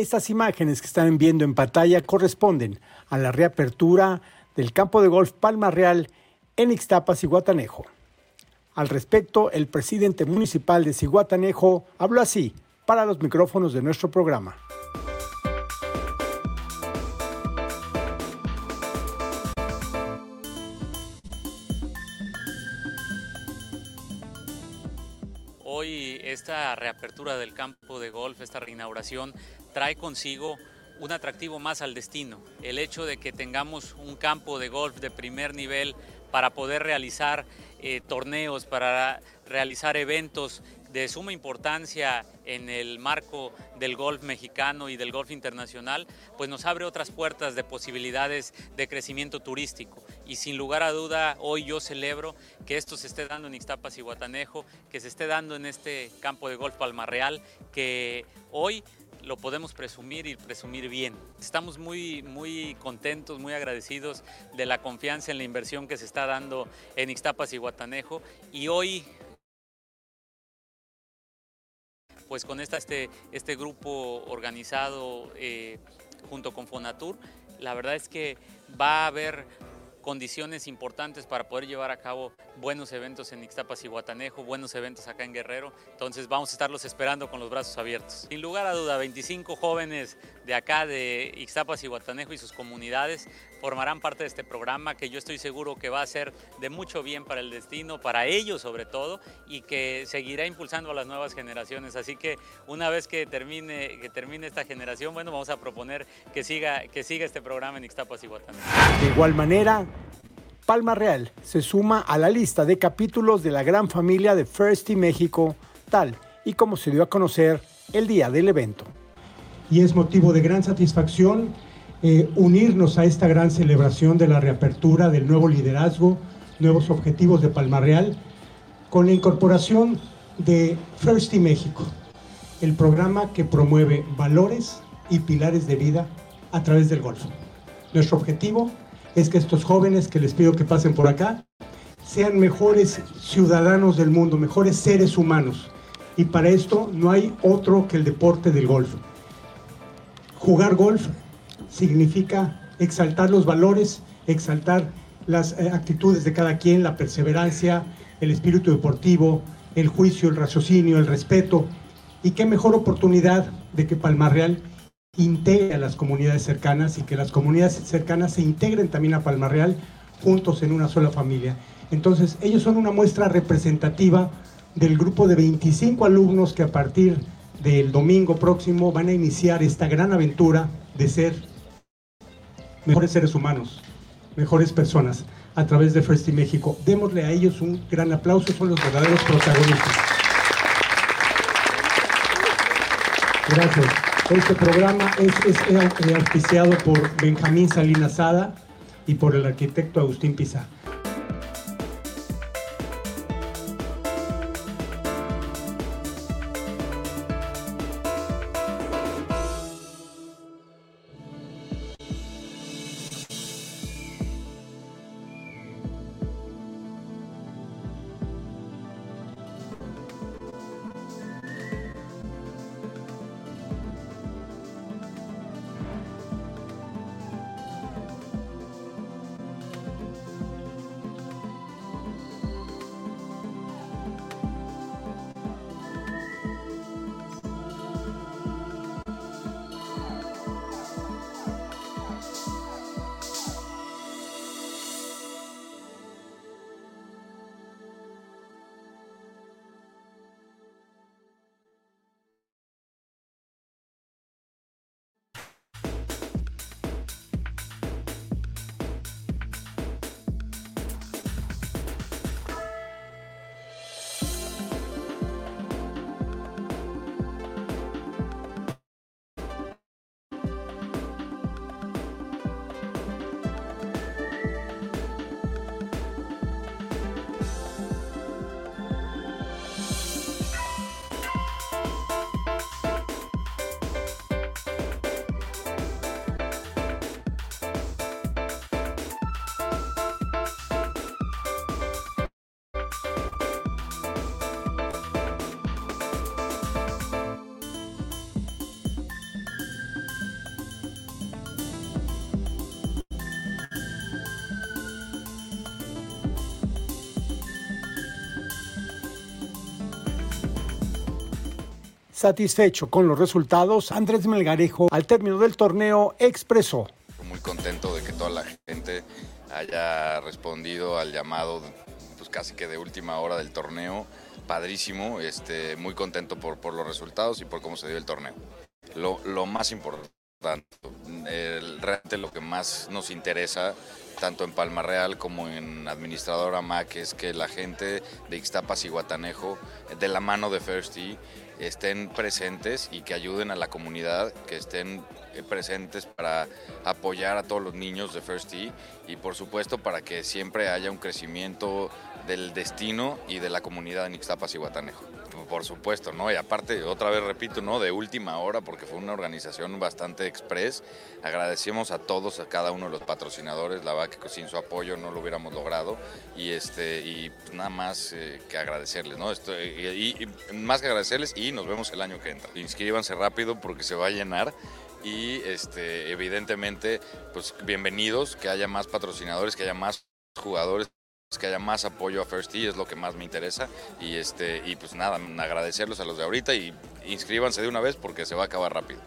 Estas imágenes que están viendo en pantalla corresponden a la reapertura del campo de golf Palma Real en Ixtapas y Guatanejo. Al respecto, el presidente municipal de Ciguatanejo habló así para los micrófonos de nuestro programa. Esta reapertura del campo de golf, esta reinauguración, trae consigo un atractivo más al destino. El hecho de que tengamos un campo de golf de primer nivel para poder realizar eh, torneos, para realizar eventos de suma importancia en el marco del golf mexicano y del golf internacional, pues nos abre otras puertas de posibilidades de crecimiento turístico. Y sin lugar a duda, hoy yo celebro que esto se esté dando en Ixtapas y Guatanejo, que se esté dando en este campo de golf Palmarreal, que hoy lo podemos presumir y presumir bien. Estamos muy, muy contentos, muy agradecidos de la confianza en la inversión que se está dando en Ixtapas y Guatanejo y hoy pues con esta, este, este grupo organizado eh, junto con Fonatur, la verdad es que va a haber condiciones importantes para poder llevar a cabo buenos eventos en Ixtapas y Guatanejo, buenos eventos acá en Guerrero. Entonces vamos a estarlos esperando con los brazos abiertos. Sin lugar a duda, 25 jóvenes de acá de Ixtapas y Guatanejo y sus comunidades formarán parte de este programa que yo estoy seguro que va a ser de mucho bien para el destino, para ellos sobre todo, y que seguirá impulsando a las nuevas generaciones. Así que una vez que termine, que termine esta generación, bueno, vamos a proponer que siga, que siga este programa en Ixtapas y Guatanejo. De igual manera, Palma Real se suma a la lista de capítulos de la gran familia de First y México, tal y como se dio a conocer el día del evento. Y es motivo de gran satisfacción eh, unirnos a esta gran celebración de la reapertura del nuevo liderazgo, nuevos objetivos de Palma Real, con la incorporación de First y México, el programa que promueve valores y pilares de vida a través del golf. Nuestro objetivo es que estos jóvenes que les pido que pasen por acá sean mejores ciudadanos del mundo, mejores seres humanos. Y para esto no hay otro que el deporte del golf. Jugar golf significa exaltar los valores, exaltar las eh, actitudes de cada quien, la perseverancia, el espíritu deportivo, el juicio, el raciocinio, el respeto. Y qué mejor oportunidad de que Palmarreal integre a las comunidades cercanas y que las comunidades cercanas se integren también a Palmarreal juntos en una sola familia. Entonces, ellos son una muestra representativa del grupo de 25 alumnos que a partir del domingo próximo van a iniciar esta gran aventura de ser mejores seres humanos, mejores personas a través de First México. Démosle a ellos un gran aplauso, son los verdaderos protagonistas. Gracias. Este programa es, es, auspiciado por Benjamín Salinas Sada y por el arquitecto Agustín Pizarro. Satisfecho con los resultados, Andrés Melgarejo al término del torneo expresó. Muy contento de que toda la gente haya respondido al llamado pues casi que de última hora del torneo. Padrísimo, este, muy contento por, por los resultados y por cómo se dio el torneo. Lo, lo más importante, realmente lo que más nos interesa tanto en Palma Real como en Administradora MAC, es que la gente de Ixtapas y Guatanejo, de la mano de First e, estén presentes y que ayuden a la comunidad, que estén eh, presentes para apoyar a todos los niños de First e, y por supuesto para que siempre haya un crecimiento del destino y de la comunidad en Ixtapas y Guatanejo. Por supuesto, ¿no? Y aparte, otra vez repito, ¿no? De última hora, porque fue una organización bastante express. Agradecemos a todos, a cada uno de los patrocinadores. La verdad que sin su apoyo no lo hubiéramos logrado. Y este y nada más eh, que agradecerles, ¿no? Esto, y, más que agradecerles y nos vemos el año que entra. Inscríbanse rápido porque se va a llenar y este, evidentemente, pues bienvenidos, que haya más patrocinadores, que haya más jugadores que haya más apoyo a First es lo que más me interesa. Y este y pues nada agradecerlos a los de ahorita y inscríbanse de una vez porque se va a acabar rápido